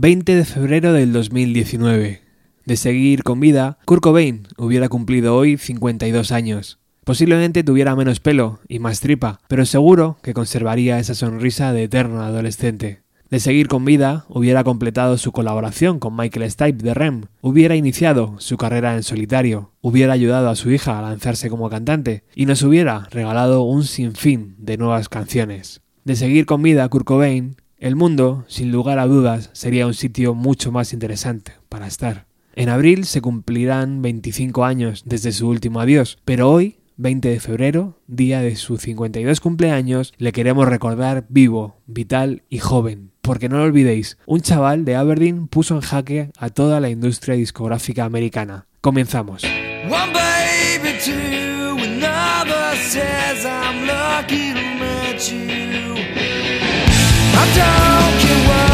20 de febrero del 2019. De seguir con vida, Kurt Cobain hubiera cumplido hoy 52 años. Posiblemente tuviera menos pelo y más tripa, pero seguro que conservaría esa sonrisa de eterno adolescente. De seguir con vida, hubiera completado su colaboración con Michael Stipe de Rem, hubiera iniciado su carrera en solitario, hubiera ayudado a su hija a lanzarse como cantante y nos hubiera regalado un sinfín de nuevas canciones. De seguir con vida, Kurt Cobain el mundo, sin lugar a dudas, sería un sitio mucho más interesante para estar. En abril se cumplirán 25 años desde su último adiós, pero hoy, 20 de febrero, día de su 52 cumpleaños, le queremos recordar vivo, vital y joven. Porque no lo olvidéis, un chaval de Aberdeen puso en jaque a toda la industria discográfica americana. Comenzamos. I don't care what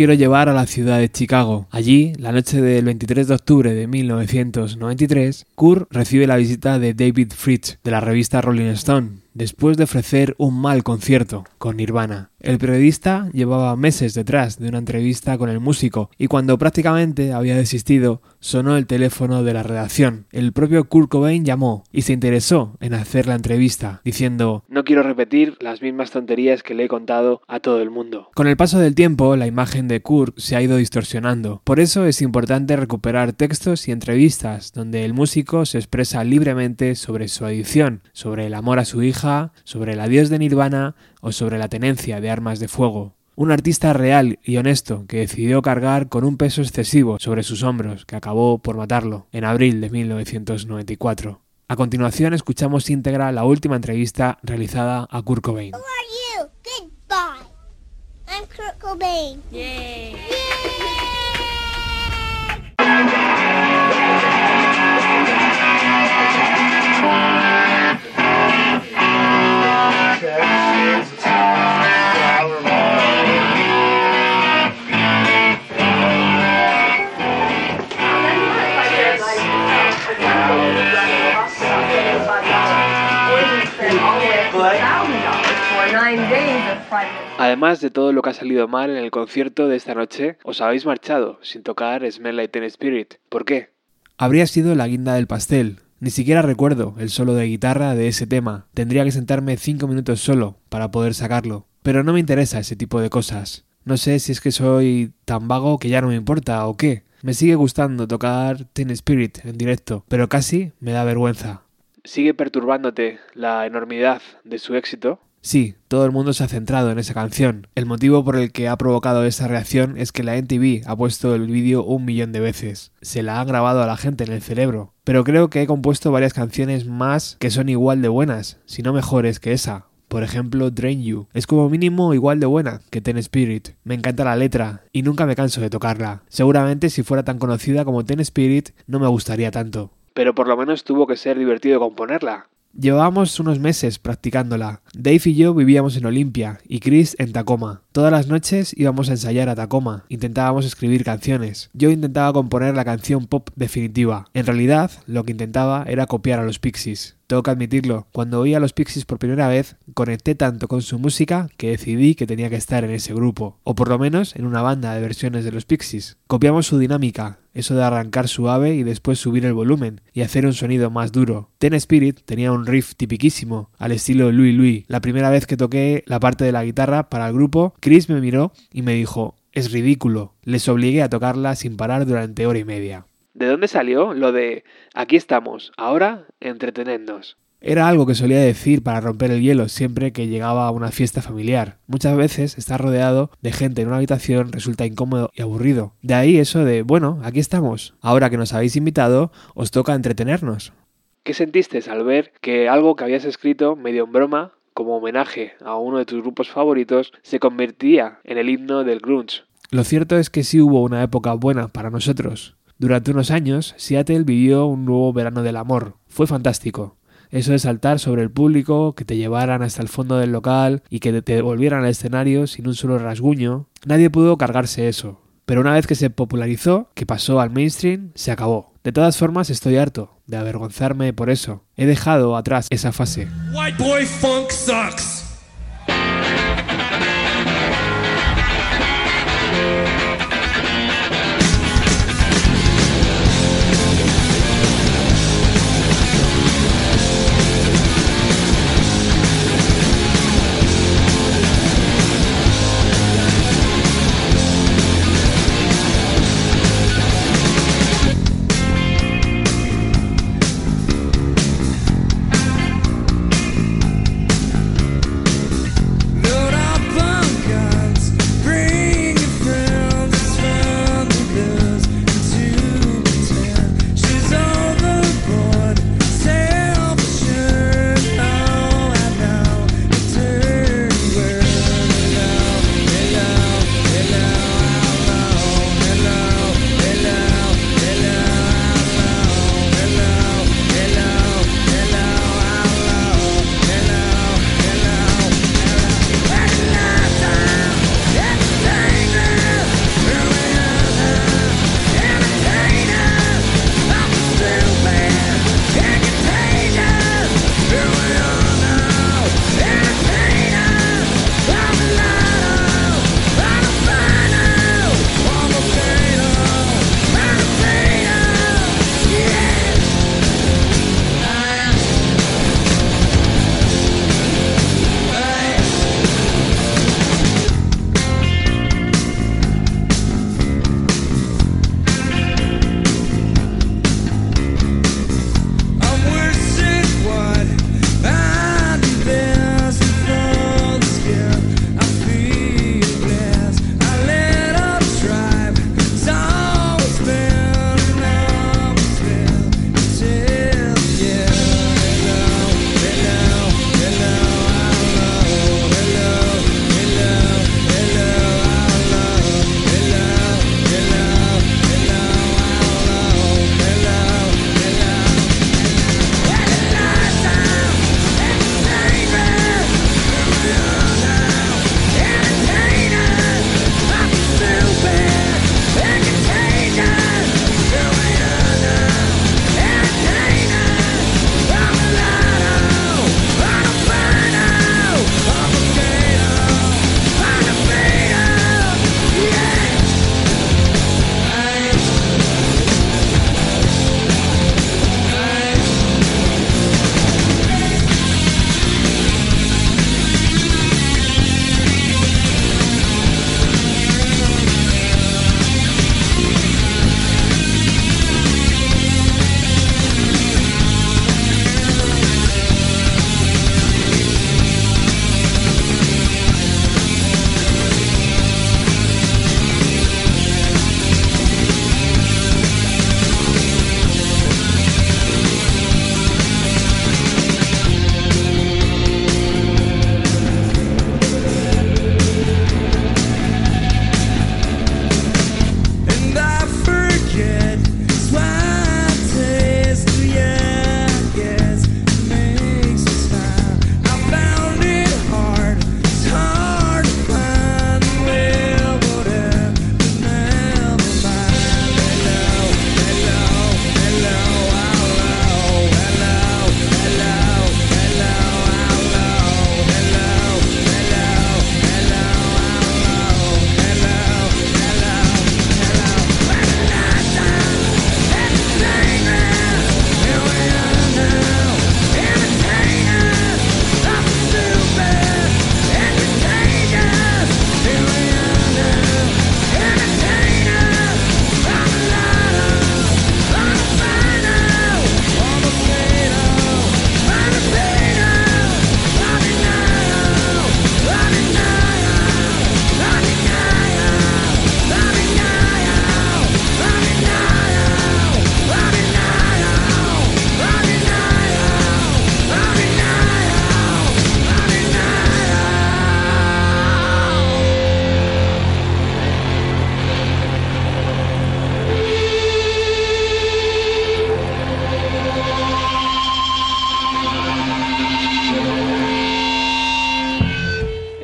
quiero llevar a la ciudad de Chicago. Allí, la noche del 23 de octubre de 1993, Kurt recibe la visita de David Fritz de la revista Rolling Stone después de ofrecer un mal concierto con Nirvana. El periodista llevaba meses detrás de una entrevista con el músico y cuando prácticamente había desistido, sonó el teléfono de la redacción. El propio Kurt Cobain llamó y se interesó en hacer la entrevista, diciendo No quiero repetir las mismas tonterías que le he contado a todo el mundo. Con el paso del tiempo, la imagen de Kurt se ha ido distorsionando. Por eso es importante recuperar textos y entrevistas donde el músico se expresa libremente sobre su adicción, sobre el amor a su hija, sobre el adiós de Nirvana o sobre la tenencia de armas de fuego. Un artista real y honesto que decidió cargar con un peso excesivo sobre sus hombros que acabó por matarlo en abril de 1994. A continuación escuchamos íntegra la última entrevista realizada a Kurt Cobain. Además de todo lo que ha salido mal en el concierto de esta noche, os habéis marchado sin tocar Smell Like Teen Spirit. ¿Por qué? Habría sido la guinda del pastel. Ni siquiera recuerdo el solo de guitarra de ese tema. Tendría que sentarme cinco minutos solo para poder sacarlo. Pero no me interesa ese tipo de cosas. No sé si es que soy tan vago que ya no me importa o qué. Me sigue gustando tocar Teen Spirit en directo, pero casi me da vergüenza. ¿Sigue perturbándote la enormidad de su éxito? Sí, todo el mundo se ha centrado en esa canción. El motivo por el que ha provocado esa reacción es que la NTV ha puesto el vídeo un millón de veces. Se la ha grabado a la gente en el cerebro. Pero creo que he compuesto varias canciones más que son igual de buenas, si no mejores que esa. Por ejemplo, Drain You. Es como mínimo igual de buena que Ten Spirit. Me encanta la letra y nunca me canso de tocarla. Seguramente si fuera tan conocida como Ten Spirit no me gustaría tanto. Pero por lo menos tuvo que ser divertido componerla. Llevábamos unos meses practicándola. Dave y yo vivíamos en Olimpia y Chris en Tacoma. Todas las noches íbamos a ensayar a Tacoma, intentábamos escribir canciones. Yo intentaba componer la canción pop definitiva. En realidad, lo que intentaba era copiar a los Pixies. Tengo que admitirlo, cuando oí a los Pixies por primera vez, conecté tanto con su música que decidí que tenía que estar en ese grupo, o por lo menos en una banda de versiones de los Pixies. Copiamos su dinámica, eso de arrancar suave y después subir el volumen y hacer un sonido más duro. Ten Spirit tenía un riff tipiquísimo, al estilo Louis Louis. La primera vez que toqué la parte de la guitarra para el grupo, Chris me miró y me dijo, es ridículo. Les obligué a tocarla sin parar durante hora y media. ¿De dónde salió lo de aquí estamos, ahora entretenednos? Era algo que solía decir para romper el hielo siempre que llegaba a una fiesta familiar. Muchas veces estar rodeado de gente en una habitación resulta incómodo y aburrido. De ahí eso de, bueno, aquí estamos. Ahora que nos habéis invitado, os toca entretenernos. ¿Qué sentiste al ver que algo que habías escrito medio en broma, como homenaje a uno de tus grupos favoritos, se convertía en el himno del grunge? Lo cierto es que sí hubo una época buena para nosotros. Durante unos años, Seattle vivió un nuevo verano del amor. Fue fantástico. Eso de saltar sobre el público, que te llevaran hasta el fondo del local y que te devolvieran al escenario sin un solo rasguño, nadie pudo cargarse eso. Pero una vez que se popularizó, que pasó al mainstream, se acabó. De todas formas, estoy harto de avergonzarme por eso. He dejado atrás esa fase. White boy funk sucks.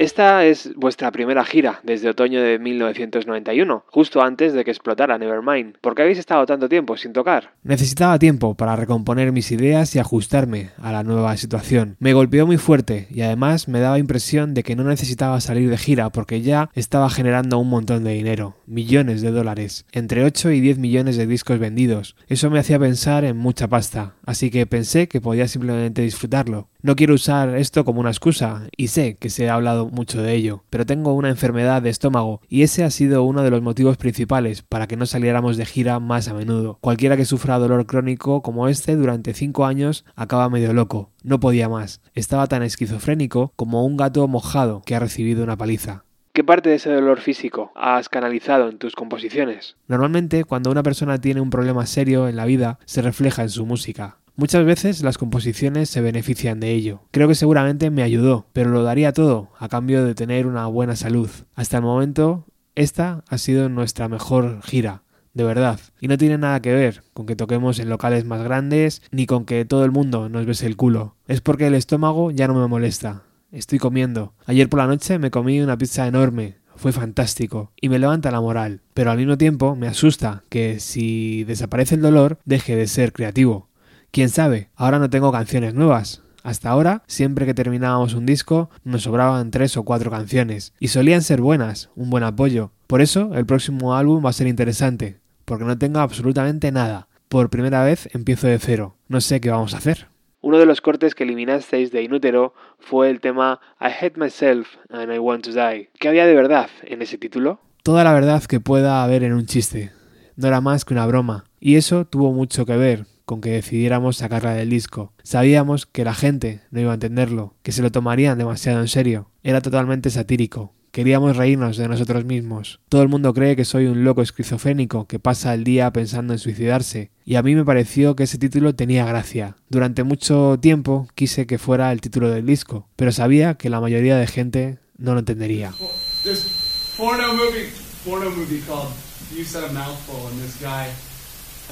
Esta es vuestra primera gira desde otoño de 1991, justo antes de que explotara Nevermind. ¿Por qué habéis estado tanto tiempo sin tocar? Necesitaba tiempo para recomponer mis ideas y ajustarme a la nueva situación. Me golpeó muy fuerte y además me daba impresión de que no necesitaba salir de gira porque ya estaba generando un montón de dinero, millones de dólares, entre 8 y 10 millones de discos vendidos. Eso me hacía pensar en mucha pasta, así que pensé que podía simplemente disfrutarlo. No quiero usar esto como una excusa, y sé que se ha hablado mucho de ello, pero tengo una enfermedad de estómago, y ese ha sido uno de los motivos principales para que no saliéramos de gira más a menudo. Cualquiera que sufra dolor crónico como este durante 5 años acaba medio loco. No podía más. Estaba tan esquizofrénico como un gato mojado que ha recibido una paliza. ¿Qué parte de ese dolor físico has canalizado en tus composiciones? Normalmente, cuando una persona tiene un problema serio en la vida, se refleja en su música. Muchas veces las composiciones se benefician de ello. Creo que seguramente me ayudó, pero lo daría todo a cambio de tener una buena salud. Hasta el momento, esta ha sido nuestra mejor gira, de verdad. Y no tiene nada que ver con que toquemos en locales más grandes ni con que todo el mundo nos bese el culo. Es porque el estómago ya no me molesta. Estoy comiendo. Ayer por la noche me comí una pizza enorme, fue fantástico y me levanta la moral, pero al mismo tiempo me asusta que si desaparece el dolor deje de ser creativo. Quién sabe, ahora no tengo canciones nuevas. Hasta ahora, siempre que terminábamos un disco, nos sobraban tres o cuatro canciones, y solían ser buenas, un buen apoyo. Por eso, el próximo álbum va a ser interesante, porque no tengo absolutamente nada. Por primera vez empiezo de cero. No sé qué vamos a hacer. Uno de los cortes que eliminasteis de Inútero fue el tema I Hate Myself and I Want to Die. ¿Qué había de verdad en ese título? Toda la verdad que pueda haber en un chiste. No era más que una broma. Y eso tuvo mucho que ver con que decidiéramos sacarla del disco. Sabíamos que la gente no iba a entenderlo, que se lo tomarían demasiado en serio. Era totalmente satírico. Queríamos reírnos de nosotros mismos. Todo el mundo cree que soy un loco esquizofrénico que pasa el día pensando en suicidarse, y a mí me pareció que ese título tenía gracia. Durante mucho tiempo quise que fuera el título del disco, pero sabía que la mayoría de gente no lo entendería.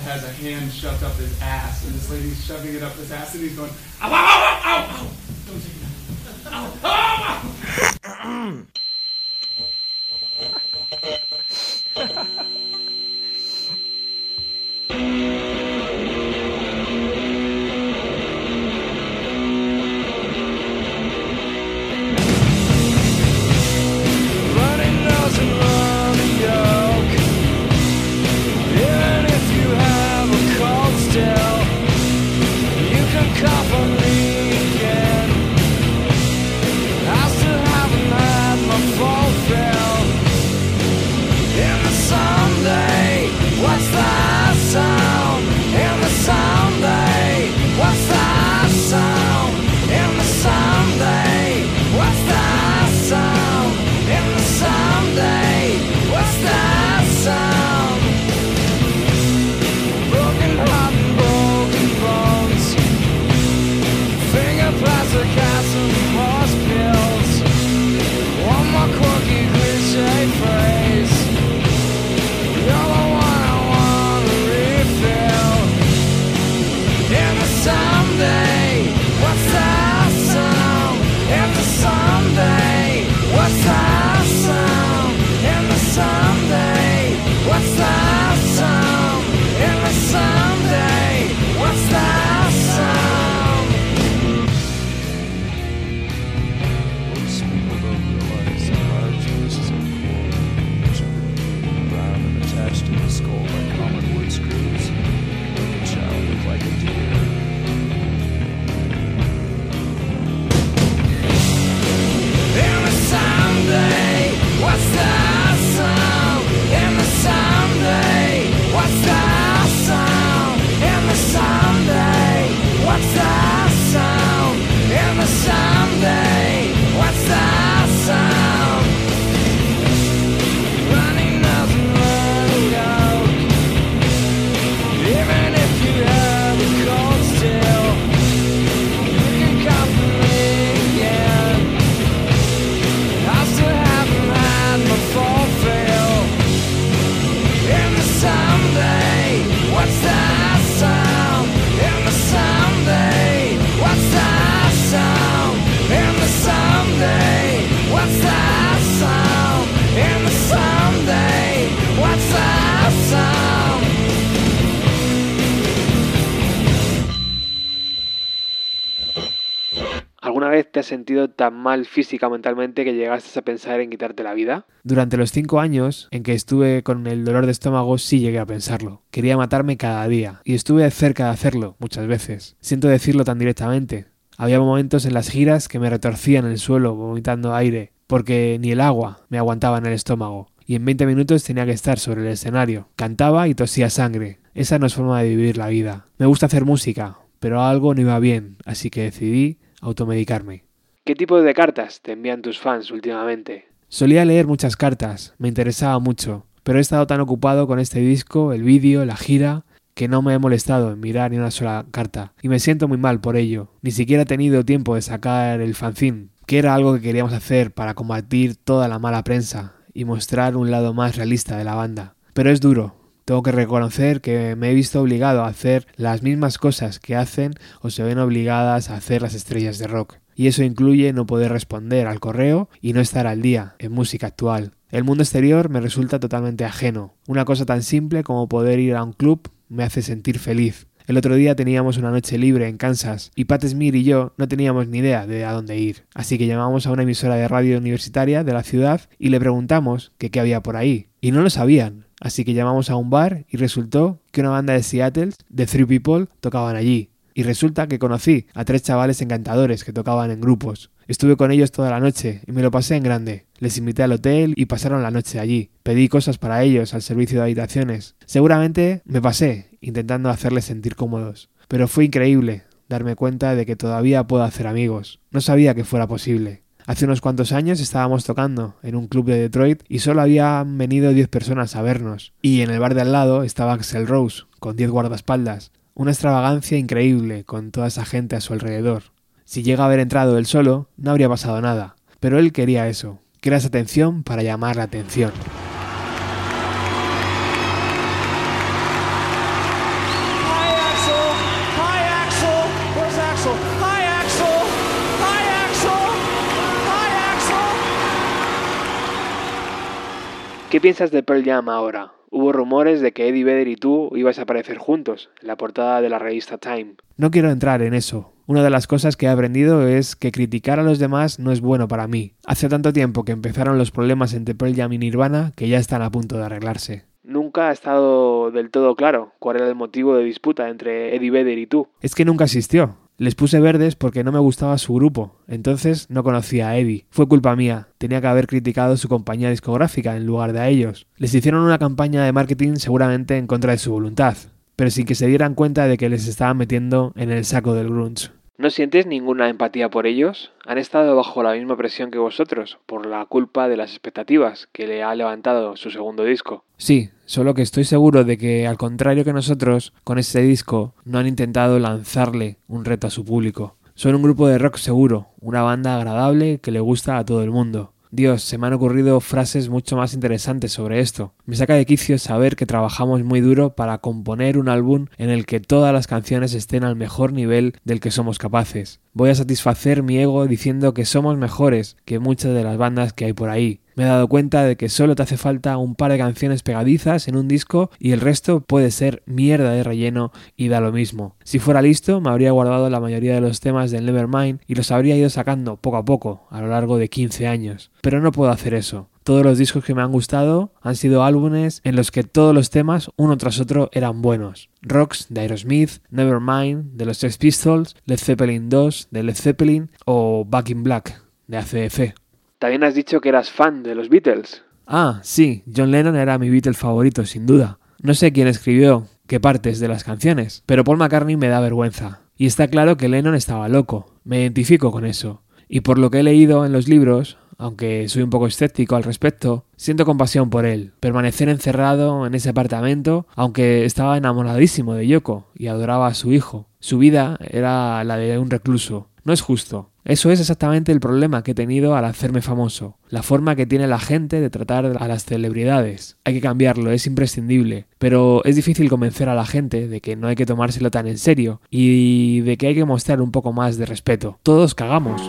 Has a hand shoved up his ass, and this lady's shoving it up his ass, and he's going, ow, ow, ow, ow, ow, don't take it out. Ow, ow, ow. sentido tan mal física o mentalmente que llegaste a pensar en quitarte la vida? Durante los cinco años en que estuve con el dolor de estómago sí llegué a pensarlo. Quería matarme cada día y estuve cerca de hacerlo muchas veces. Siento decirlo tan directamente. Había momentos en las giras que me retorcía en el suelo vomitando aire porque ni el agua me aguantaba en el estómago y en 20 minutos tenía que estar sobre el escenario. Cantaba y tosía sangre. Esa no es forma de vivir la vida. Me gusta hacer música, pero algo no iba bien, así que decidí automedicarme. ¿Qué tipo de cartas te envían tus fans últimamente? Solía leer muchas cartas, me interesaba mucho, pero he estado tan ocupado con este disco, el vídeo, la gira, que no me he molestado en mirar ni una sola carta, y me siento muy mal por ello. Ni siquiera he tenido tiempo de sacar el fanzine, que era algo que queríamos hacer para combatir toda la mala prensa y mostrar un lado más realista de la banda. Pero es duro, tengo que reconocer que me he visto obligado a hacer las mismas cosas que hacen o se ven obligadas a hacer las estrellas de rock. Y eso incluye no poder responder al correo y no estar al día en música actual. El mundo exterior me resulta totalmente ajeno. Una cosa tan simple como poder ir a un club me hace sentir feliz. El otro día teníamos una noche libre en Kansas y Pat Smith y yo no teníamos ni idea de a dónde ir. Así que llamamos a una emisora de radio universitaria de la ciudad y le preguntamos qué había por ahí. Y no lo sabían. Así que llamamos a un bar y resultó que una banda de Seattle, de Three People, tocaban allí. Y resulta que conocí a tres chavales encantadores que tocaban en grupos. Estuve con ellos toda la noche y me lo pasé en grande. Les invité al hotel y pasaron la noche allí. Pedí cosas para ellos al servicio de habitaciones. Seguramente me pasé intentando hacerles sentir cómodos. Pero fue increíble darme cuenta de que todavía puedo hacer amigos. No sabía que fuera posible. Hace unos cuantos años estábamos tocando en un club de Detroit y solo habían venido 10 personas a vernos. Y en el bar de al lado estaba Axel Rose, con 10 guardaespaldas. Una extravagancia increíble con toda esa gente a su alrededor. Si llega a haber entrado él solo, no habría pasado nada. Pero él quería eso, quería esa atención para llamar la atención. ¿Qué piensas de Pearl Jam ahora? Hubo rumores de que Eddie Vedder y tú ibas a aparecer juntos en la portada de la revista Time. No quiero entrar en eso. Una de las cosas que he aprendido es que criticar a los demás no es bueno para mí. Hace tanto tiempo que empezaron los problemas entre Pearl Jam y Nirvana que ya están a punto de arreglarse. Nunca ha estado del todo claro cuál era el motivo de disputa entre Eddie Vedder y tú. Es que nunca existió. Les puse verdes porque no me gustaba su grupo, entonces no conocía a Eddie. Fue culpa mía, tenía que haber criticado su compañía discográfica en lugar de a ellos. Les hicieron una campaña de marketing seguramente en contra de su voluntad, pero sin que se dieran cuenta de que les estaban metiendo en el saco del grunge. ¿No sientes ninguna empatía por ellos? Han estado bajo la misma presión que vosotros, por la culpa de las expectativas que le ha levantado su segundo disco. Sí, solo que estoy seguro de que, al contrario que nosotros, con este disco no han intentado lanzarle un reto a su público. Son un grupo de rock seguro, una banda agradable que le gusta a todo el mundo. Dios, se me han ocurrido frases mucho más interesantes sobre esto. Me saca de quicio saber que trabajamos muy duro para componer un álbum en el que todas las canciones estén al mejor nivel del que somos capaces. Voy a satisfacer mi ego diciendo que somos mejores que muchas de las bandas que hay por ahí. Me he dado cuenta de que solo te hace falta un par de canciones pegadizas en un disco y el resto puede ser mierda de relleno y da lo mismo. Si fuera listo, me habría guardado la mayoría de los temas del Nevermind y los habría ido sacando poco a poco a lo largo de 15 años. Pero no puedo hacer eso. Todos los discos que me han gustado han sido álbumes en los que todos los temas, uno tras otro, eran buenos. Rocks de Aerosmith, Nevermind de los Sex Pistols, Led Zeppelin 2 de Led Zeppelin o Back in Black de ACF. También has dicho que eras fan de los Beatles. Ah, sí, John Lennon era mi Beatle favorito, sin duda. No sé quién escribió qué partes de las canciones, pero Paul McCartney me da vergüenza. Y está claro que Lennon estaba loco. Me identifico con eso. Y por lo que he leído en los libros, aunque soy un poco escéptico al respecto, siento compasión por él. Permanecer encerrado en ese apartamento, aunque estaba enamoradísimo de Yoko y adoraba a su hijo. Su vida era la de un recluso. No es justo. Eso es exactamente el problema que he tenido al hacerme famoso, la forma que tiene la gente de tratar a las celebridades. Hay que cambiarlo, es imprescindible, pero es difícil convencer a la gente de que no hay que tomárselo tan en serio y de que hay que mostrar un poco más de respeto. Todos cagamos.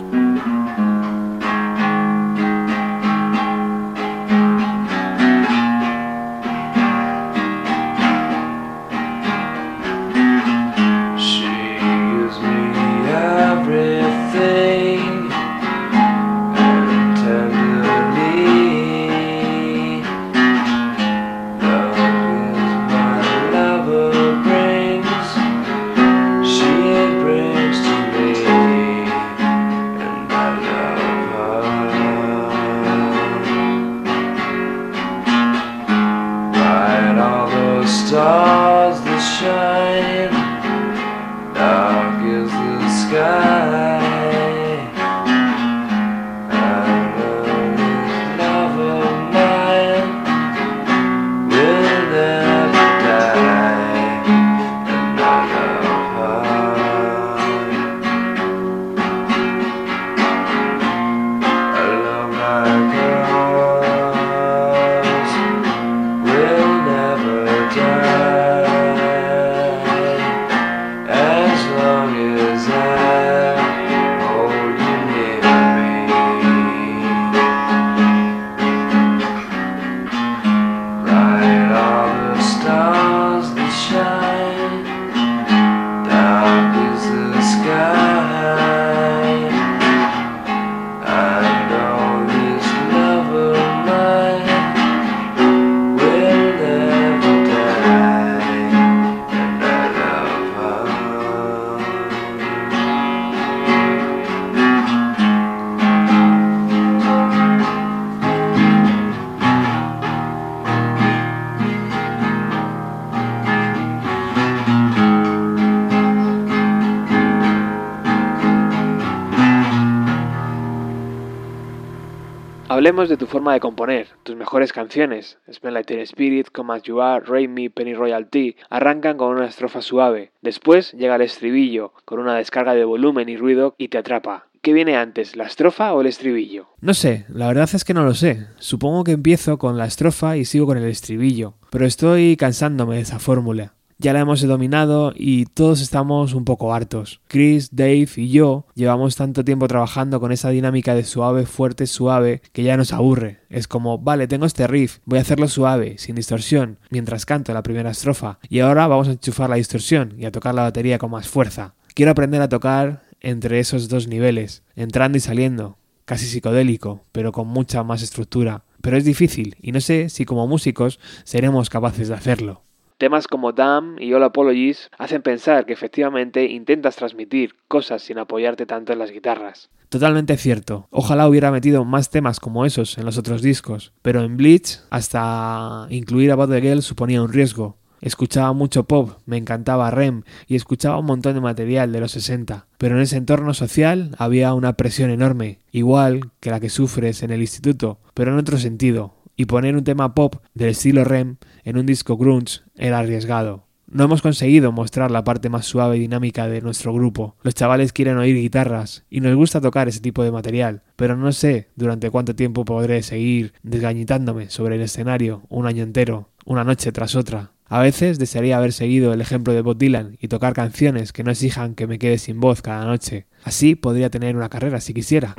Hablemos de tu forma de componer, tus mejores canciones. Teen Spirit, Come As You Are, Rain Me, Penny Royalty arrancan con una estrofa suave. Después llega el estribillo, con una descarga de volumen y ruido y te atrapa. ¿Qué viene antes, la estrofa o el estribillo? No sé, la verdad es que no lo sé. Supongo que empiezo con la estrofa y sigo con el estribillo, pero estoy cansándome de esa fórmula. Ya la hemos dominado y todos estamos un poco hartos. Chris, Dave y yo llevamos tanto tiempo trabajando con esa dinámica de suave, fuerte, suave, que ya nos aburre. Es como, vale, tengo este riff, voy a hacerlo suave, sin distorsión, mientras canto la primera estrofa, y ahora vamos a enchufar la distorsión y a tocar la batería con más fuerza. Quiero aprender a tocar entre esos dos niveles, entrando y saliendo, casi psicodélico, pero con mucha más estructura. Pero es difícil, y no sé si como músicos seremos capaces de hacerlo. Temas como Damn y All Apologies hacen pensar que efectivamente intentas transmitir cosas sin apoyarte tanto en las guitarras. Totalmente cierto. Ojalá hubiera metido más temas como esos en los otros discos, pero en Bleach hasta incluir a the Girl suponía un riesgo. Escuchaba mucho pop, me encantaba Rem y escuchaba un montón de material de los 60, pero en ese entorno social había una presión enorme, igual que la que sufres en el instituto, pero en otro sentido, y poner un tema pop del estilo Rem en un disco grunge era arriesgado. No hemos conseguido mostrar la parte más suave y dinámica de nuestro grupo. Los chavales quieren oír guitarras y nos gusta tocar ese tipo de material, pero no sé durante cuánto tiempo podré seguir desgañitándome sobre el escenario un año entero, una noche tras otra. A veces desearía haber seguido el ejemplo de Bob Dylan y tocar canciones que no exijan que me quede sin voz cada noche. Así podría tener una carrera si quisiera.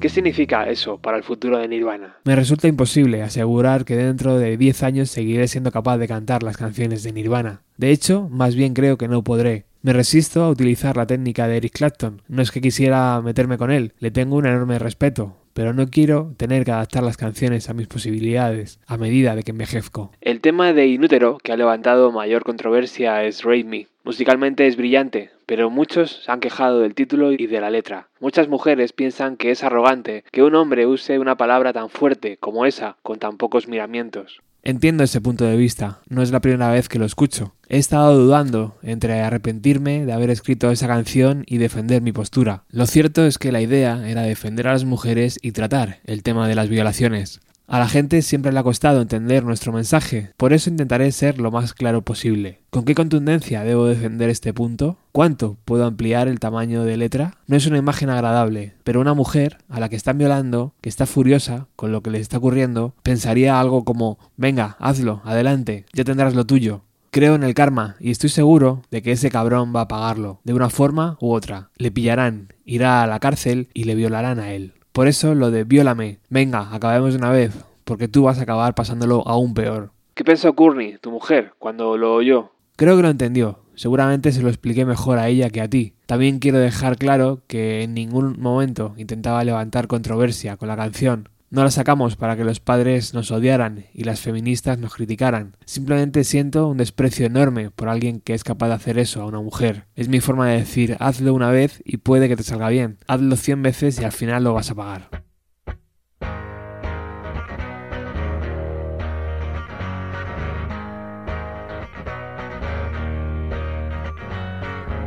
¿Qué significa eso para el futuro de Nirvana? Me resulta imposible asegurar que dentro de 10 años seguiré siendo capaz de cantar las canciones de Nirvana. De hecho, más bien creo que no podré. Me resisto a utilizar la técnica de Eric Clapton. No es que quisiera meterme con él, le tengo un enorme respeto, pero no quiero tener que adaptar las canciones a mis posibilidades a medida de que envejezco. El tema de Inútero que ha levantado mayor controversia es Rape Me. Musicalmente es brillante, pero muchos se han quejado del título y de la letra. Muchas mujeres piensan que es arrogante que un hombre use una palabra tan fuerte como esa con tan pocos miramientos. Entiendo ese punto de vista, no es la primera vez que lo escucho. He estado dudando entre arrepentirme de haber escrito esa canción y defender mi postura. Lo cierto es que la idea era defender a las mujeres y tratar el tema de las violaciones. A la gente siempre le ha costado entender nuestro mensaje, por eso intentaré ser lo más claro posible. ¿Con qué contundencia debo defender este punto? ¿Cuánto puedo ampliar el tamaño de letra? No es una imagen agradable, pero una mujer a la que están violando, que está furiosa con lo que le está ocurriendo, pensaría algo como venga, hazlo, adelante, ya tendrás lo tuyo. Creo en el karma y estoy seguro de que ese cabrón va a pagarlo, de una forma u otra. Le pillarán, irá a la cárcel y le violarán a él. Por eso lo de viólame, venga, acabemos de una vez, porque tú vas a acabar pasándolo aún peor. ¿Qué pensó Courtney, tu mujer, cuando lo oyó? Creo que lo entendió. Seguramente se lo expliqué mejor a ella que a ti. También quiero dejar claro que en ningún momento intentaba levantar controversia con la canción. No la sacamos para que los padres nos odiaran y las feministas nos criticaran. Simplemente siento un desprecio enorme por alguien que es capaz de hacer eso a una mujer. Es mi forma de decir, hazlo una vez y puede que te salga bien. Hazlo cien veces y al final lo vas a pagar.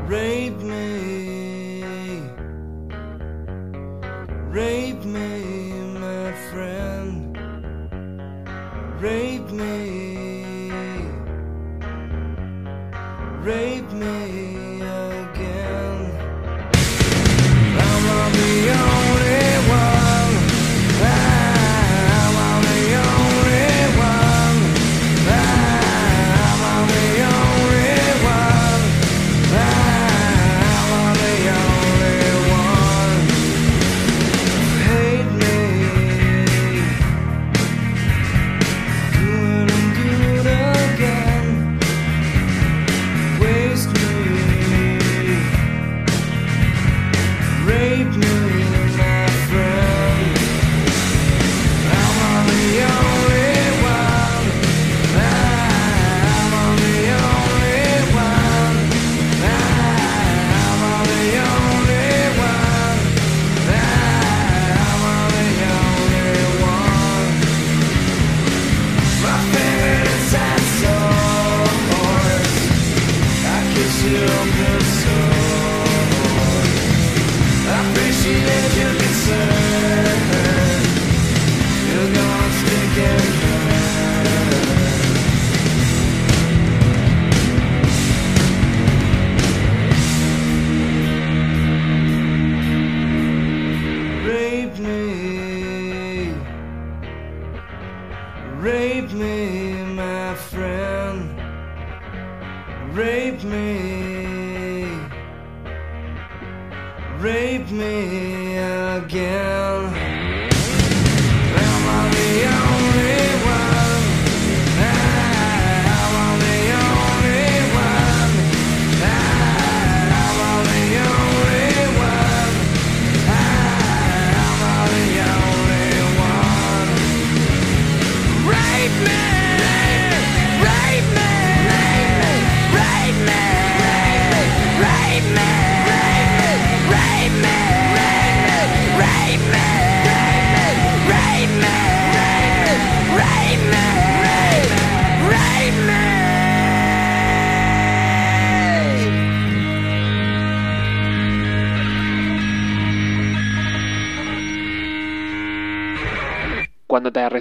Rape me, rape me,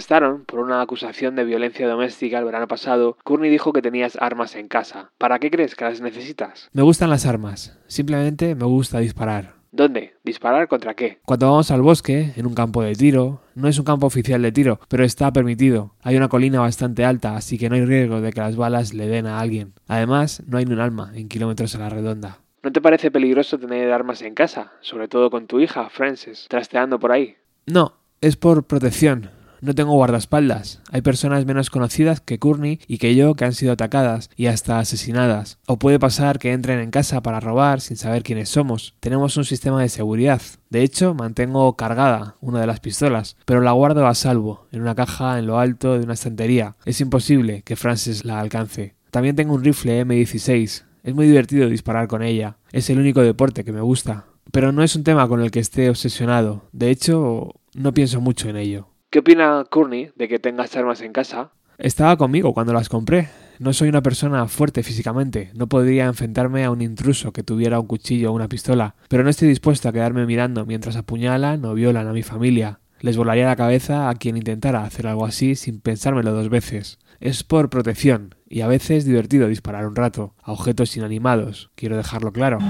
arrestaron por una acusación de violencia doméstica el verano pasado, Courtney dijo que tenías armas en casa. ¿Para qué crees que las necesitas? Me gustan las armas. Simplemente me gusta disparar. ¿Dónde? ¿Disparar contra qué? Cuando vamos al bosque, en un campo de tiro, no es un campo oficial de tiro, pero está permitido. Hay una colina bastante alta, así que no hay riesgo de que las balas le den a alguien. Además, no hay ni un alma en kilómetros a la redonda. ¿No te parece peligroso tener armas en casa? Sobre todo con tu hija, Frances, trasteando por ahí. No, es por protección. No tengo guardaespaldas. Hay personas menos conocidas que Courtney y que yo que han sido atacadas y hasta asesinadas. O puede pasar que entren en casa para robar sin saber quiénes somos. Tenemos un sistema de seguridad. De hecho, mantengo cargada una de las pistolas, pero la guardo a salvo, en una caja en lo alto de una estantería. Es imposible que Francis la alcance. También tengo un rifle M16. Es muy divertido disparar con ella. Es el único deporte que me gusta. Pero no es un tema con el que esté obsesionado. De hecho, no pienso mucho en ello. ¿Qué opina Courtney de que tengas armas en casa? Estaba conmigo cuando las compré. No soy una persona fuerte físicamente, no podría enfrentarme a un intruso que tuviera un cuchillo o una pistola, pero no estoy dispuesto a quedarme mirando mientras apuñalan o violan a mi familia. Les volaría la cabeza a quien intentara hacer algo así sin pensármelo dos veces. Es por protección, y a veces divertido disparar un rato, a objetos inanimados, quiero dejarlo claro.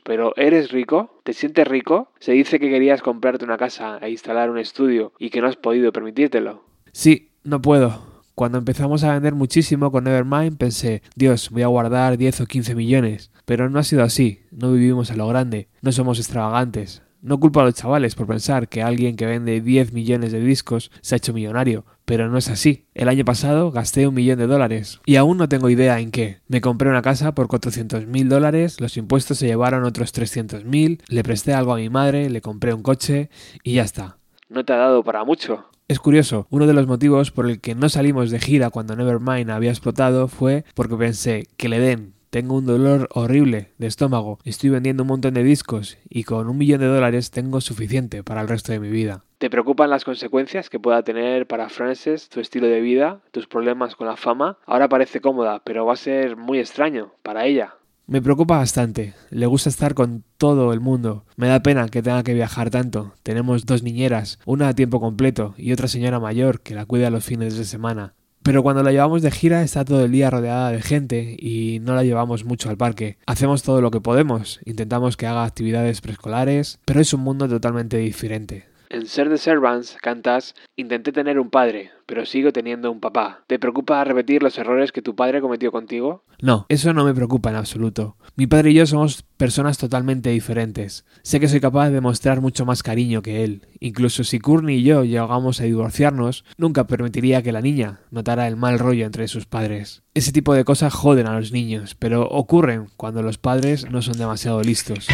Pero ¿eres rico? ¿Te sientes rico? Se dice que querías comprarte una casa e instalar un estudio y que no has podido permitírtelo. Sí, no puedo. Cuando empezamos a vender muchísimo con Nevermind pensé, Dios, voy a guardar 10 o 15 millones. Pero no ha sido así, no vivimos a lo grande, no somos extravagantes. No culpo a los chavales por pensar que alguien que vende 10 millones de discos se ha hecho millonario, pero no es así. El año pasado gasté un millón de dólares y aún no tengo idea en qué. Me compré una casa por 400 mil dólares, los impuestos se llevaron otros 300 mil, le presté algo a mi madre, le compré un coche y ya está. No te ha dado para mucho. Es curioso, uno de los motivos por el que no salimos de gira cuando Nevermind había explotado fue porque pensé que le den tengo un dolor horrible de estómago, estoy vendiendo un montón de discos y con un millón de dólares tengo suficiente para el resto de mi vida. ¿Te preocupan las consecuencias que pueda tener para Frances tu estilo de vida, tus problemas con la fama? Ahora parece cómoda, pero va a ser muy extraño para ella. Me preocupa bastante. Le gusta estar con todo el mundo. Me da pena que tenga que viajar tanto. Tenemos dos niñeras, una a tiempo completo y otra señora mayor que la cuida los fines de semana. Pero cuando la llevamos de gira está todo el día rodeada de gente y no la llevamos mucho al parque. Hacemos todo lo que podemos, intentamos que haga actividades preescolares, pero es un mundo totalmente diferente. En Ser the Servants cantas Intenté tener un padre, pero sigo teniendo un papá. ¿Te preocupa repetir los errores que tu padre cometió contigo? No, eso no me preocupa en absoluto. Mi padre y yo somos personas totalmente diferentes. Sé que soy capaz de mostrar mucho más cariño que él. Incluso si Courtney y yo llegamos a divorciarnos, nunca permitiría que la niña notara el mal rollo entre sus padres. Ese tipo de cosas joden a los niños, pero ocurren cuando los padres no son demasiado listos.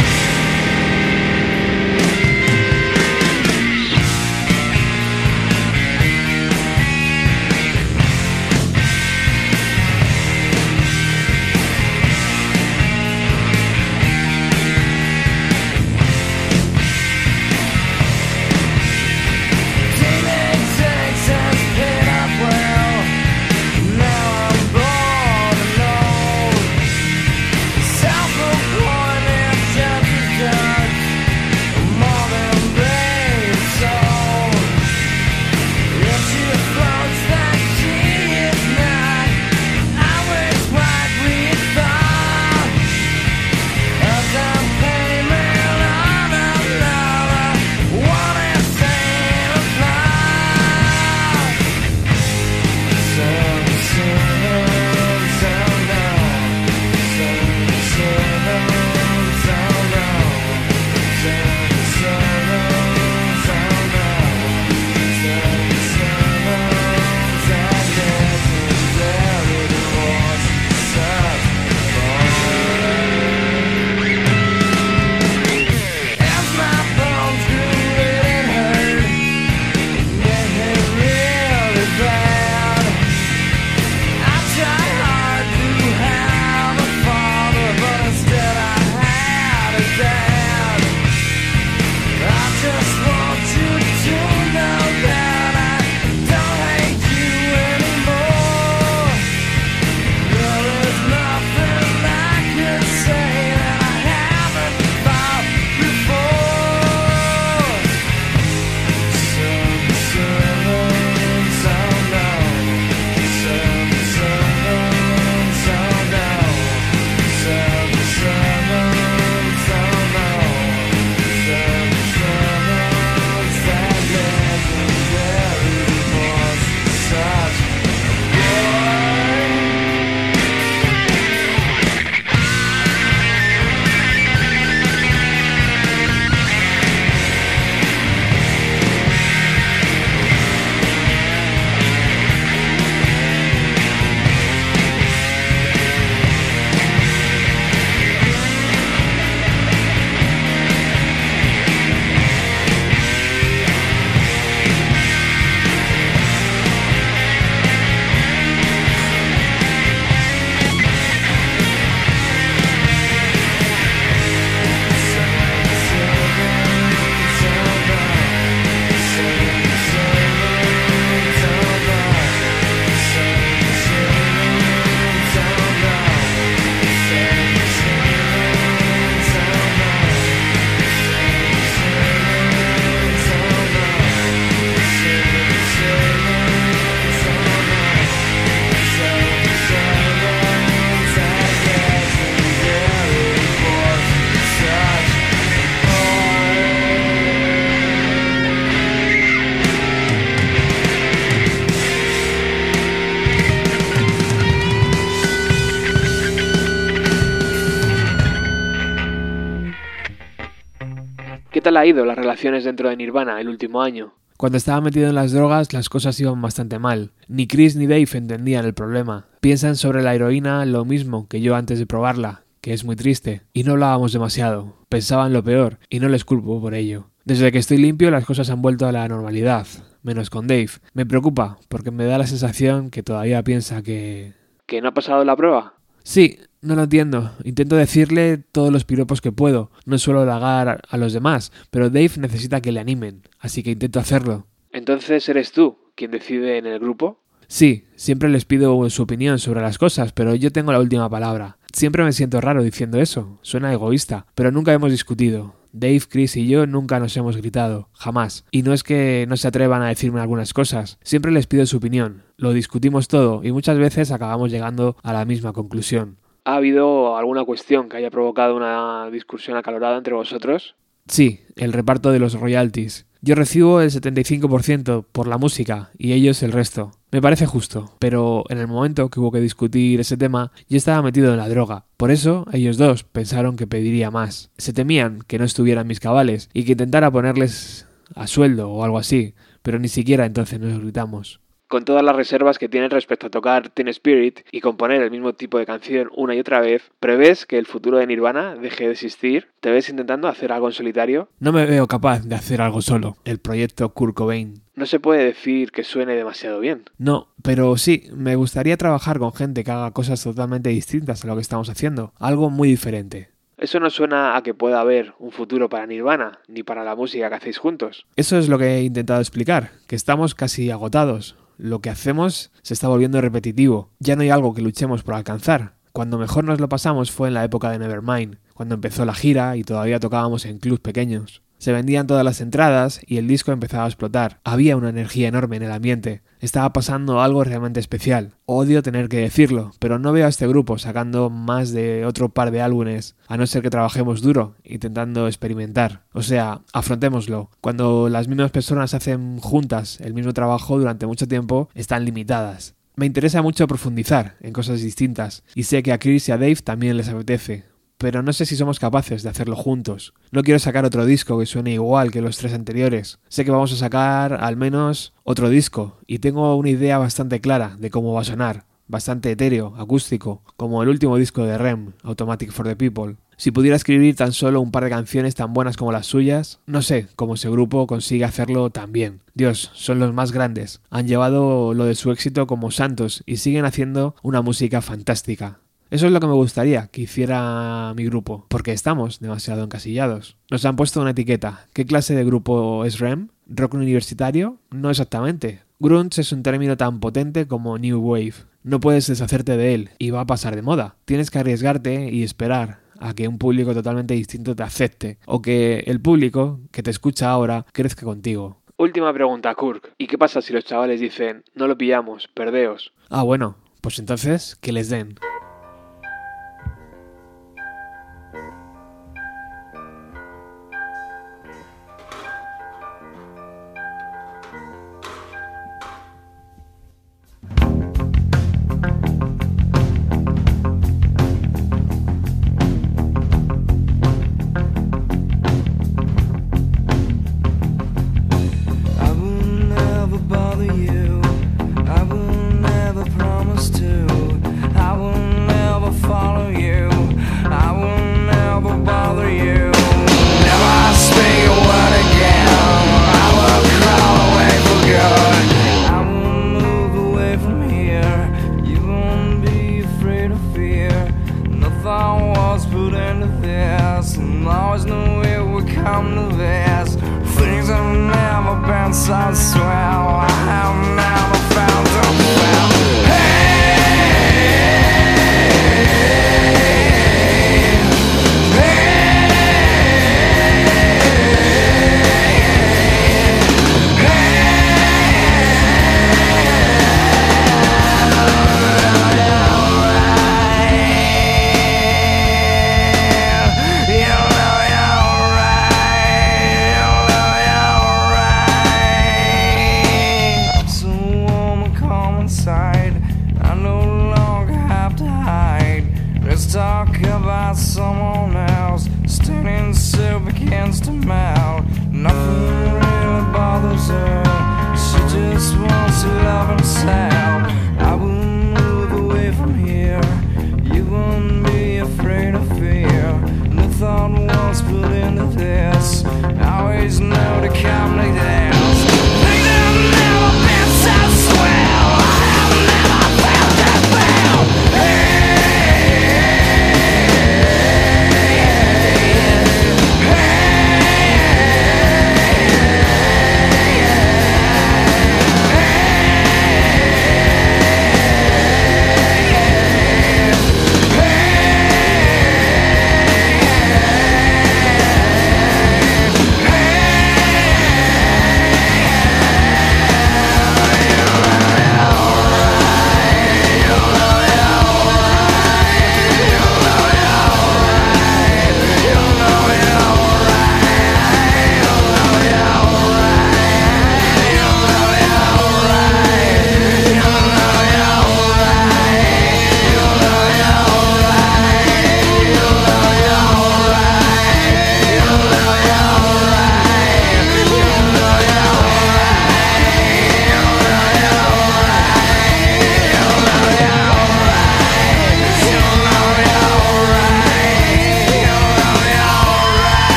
Tal ha ido las relaciones dentro de Nirvana el último año? Cuando estaba metido en las drogas las cosas iban bastante mal. Ni Chris ni Dave entendían el problema. Piensan sobre la heroína lo mismo que yo antes de probarla, que es muy triste. Y no hablábamos demasiado. Pensaban lo peor, y no les culpo por ello. Desde que estoy limpio las cosas han vuelto a la normalidad, menos con Dave. Me preocupa, porque me da la sensación que todavía piensa que... ¿Que no ha pasado la prueba? Sí, no lo entiendo. Intento decirle todos los piropos que puedo. No suelo halagar a los demás, pero Dave necesita que le animen, así que intento hacerlo. Entonces eres tú quien decide en el grupo? Sí, siempre les pido su opinión sobre las cosas, pero yo tengo la última palabra. Siempre me siento raro diciendo eso. Suena egoísta, pero nunca hemos discutido. Dave, Chris y yo nunca nos hemos gritado, jamás. Y no es que no se atrevan a decirme algunas cosas, siempre les pido su opinión, lo discutimos todo y muchas veces acabamos llegando a la misma conclusión. ¿Ha habido alguna cuestión que haya provocado una discusión acalorada entre vosotros? Sí, el reparto de los royalties. Yo recibo el 75% por la música y ellos el resto. Me parece justo, pero en el momento que hubo que discutir ese tema, yo estaba metido en la droga. Por eso, ellos dos pensaron que pediría más. Se temían que no estuvieran mis cabales y que intentara ponerles a sueldo o algo así, pero ni siquiera entonces nos gritamos. Con todas las reservas que tienes respecto a tocar Teen Spirit y componer el mismo tipo de canción una y otra vez, ¿prevés que el futuro de Nirvana deje de existir? ¿Te ves intentando hacer algo en solitario? No me veo capaz de hacer algo solo. El proyecto Kurt Cobain. No se puede decir que suene demasiado bien. No, pero sí, me gustaría trabajar con gente que haga cosas totalmente distintas a lo que estamos haciendo. Algo muy diferente. Eso no suena a que pueda haber un futuro para Nirvana, ni para la música que hacéis juntos. Eso es lo que he intentado explicar, que estamos casi agotados. Lo que hacemos se está volviendo repetitivo. Ya no hay algo que luchemos por alcanzar. Cuando mejor nos lo pasamos fue en la época de Nevermind, cuando empezó la gira y todavía tocábamos en clubs pequeños. Se vendían todas las entradas y el disco empezaba a explotar. Había una energía enorme en el ambiente. Estaba pasando algo realmente especial. Odio tener que decirlo, pero no veo a este grupo sacando más de otro par de álbumes, a no ser que trabajemos duro, intentando experimentar. O sea, afrontémoslo. Cuando las mismas personas hacen juntas el mismo trabajo durante mucho tiempo, están limitadas. Me interesa mucho profundizar en cosas distintas, y sé que a Chris y a Dave también les apetece, pero no sé si somos capaces de hacerlo juntos. No quiero sacar otro disco que suene igual que los tres anteriores. Sé que vamos a sacar al menos otro disco y tengo una idea bastante clara de cómo va a sonar. Bastante etéreo, acústico, como el último disco de Rem, Automatic for the People. Si pudiera escribir tan solo un par de canciones tan buenas como las suyas, no sé cómo ese grupo consigue hacerlo tan bien. Dios, son los más grandes. Han llevado lo de su éxito como santos y siguen haciendo una música fantástica. Eso es lo que me gustaría que hiciera mi grupo, porque estamos demasiado encasillados. Nos han puesto una etiqueta. ¿Qué clase de grupo es REM? ¿Rock universitario? No exactamente. Grunge es un término tan potente como New Wave. No puedes deshacerte de él y va a pasar de moda. Tienes que arriesgarte y esperar a que un público totalmente distinto te acepte o que el público que te escucha ahora crezca contigo. Última pregunta, Kirk. ¿Y qué pasa si los chavales dicen, no lo pillamos, perdeos? Ah, bueno, pues entonces que les den.